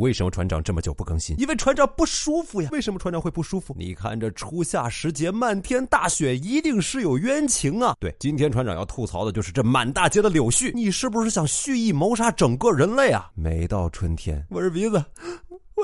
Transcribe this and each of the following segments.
为什么船长这么久不更新？因为船长不舒服呀。为什么船长会不舒服？你看这初夏时节，漫天大雪，一定是有冤情啊。对，今天船长要吐槽的就是这满大街的柳絮。你是不是想蓄意谋杀整个人类啊？每到春天，我是鼻子。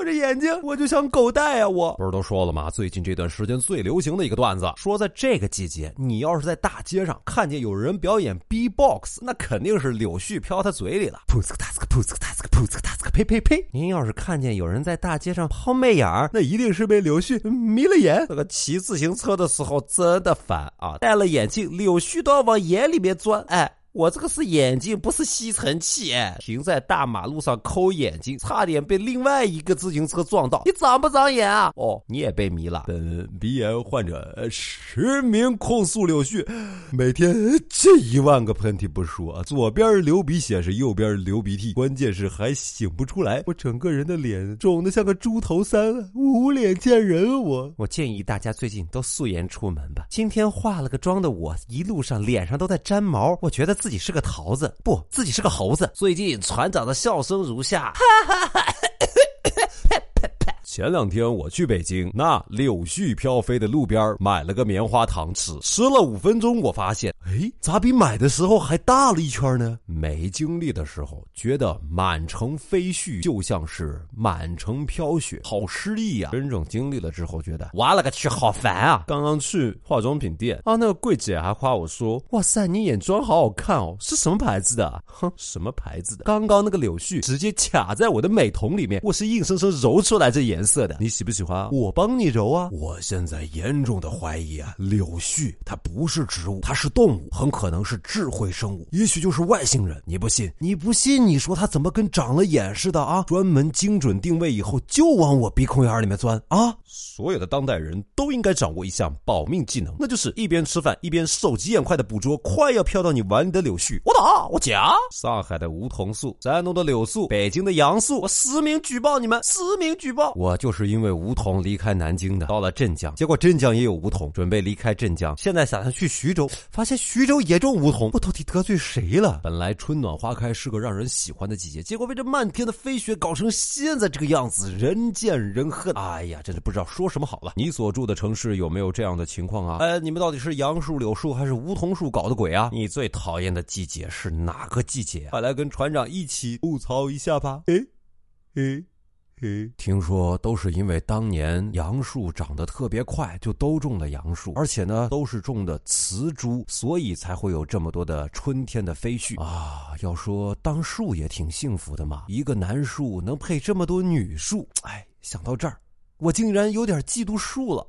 我这眼睛，我就想狗带啊！我不是都说了吗？最近这段时间最流行的一个段子，说在这个季节，你要是在大街上看见有人表演 B-box，那肯定是柳絮飘他嘴里了。噗呲个哒呲个，噗呲个哒呲个，噗呲个哒呲个，呸呸呸！您要是看见有人在大街上抛媚眼儿，那一定是被柳絮迷了眼。那个骑自行车的时候真的烦啊！戴了眼镜，柳絮都要往眼里面钻，哎。我这个是眼睛，不是吸尘器。停在大马路上抠眼睛，差点被另外一个自行车撞到。你长不长眼啊？哦，你也被迷了。本鼻炎患者实名控诉柳絮，每天这一万个喷嚏不说，左边流鼻血是右边流鼻涕，关键是还醒不出来。我整个人的脸肿得像个猪头三，无脸见人。我我建议大家最近都素颜出门吧。今天化了个妆的我，一路上脸上都在粘毛，我觉得自。自己是个桃子，不，自己是个猴子。最近船长的笑声如下。前两天我去北京，那柳絮飘飞的路边买了个棉花糖吃，吃了五分钟，我发现，哎，咋比买的时候还大了一圈呢？没经历的时候觉得满城飞絮就像是满城飘雪，好诗意呀。真正经历了之后，觉得哇了个去，好烦啊！刚刚去化妆品店啊，那个柜姐还夸我说：“哇塞，你眼妆好好看哦，是什么牌子的？”哼，什么牌子的？刚刚那个柳絮直接卡在我的美瞳里面，我是硬生生揉出来这颜色。色的，你喜不喜欢？我帮你揉啊！我现在严重的怀疑啊，柳絮它不是植物，它是动物，很可能是智慧生物，也许就是外星人。你不信？你不信？你说它怎么跟长了眼似的啊？专门精准定位以后就往我鼻孔眼里面钻啊！所有的当代人都应该掌握一项保命技能，那就是一边吃饭一边手疾眼快的捕捉快要飘到你碗里的柳絮。我打，我夹。上海的梧桐树，山东的柳树，北京的杨树，我实名举报你们，实名举报我。就是因为梧桐离开南京的，到了镇江，结果镇江也有梧桐，准备离开镇江，现在打算去徐州，发现徐州也种梧桐，我到底得罪谁了？本来春暖花开是个让人喜欢的季节，结果被这漫天的飞雪搞成现在这个样子，人见人恨。哎呀，真是不知道说什么好了。你所住的城市有没有这样的情况啊？哎，你们到底是杨树、柳树还是梧桐树搞的鬼啊？你最讨厌的季节是哪个季节？快来跟船长一起吐槽一下吧！诶诶，诶。听说都是因为当年杨树长得特别快，就都种了杨树，而且呢都是种的雌株，所以才会有这么多的春天的飞絮啊。要说当树也挺幸福的嘛，一个男树能配这么多女树，哎，想到这儿，我竟然有点嫉妒树了。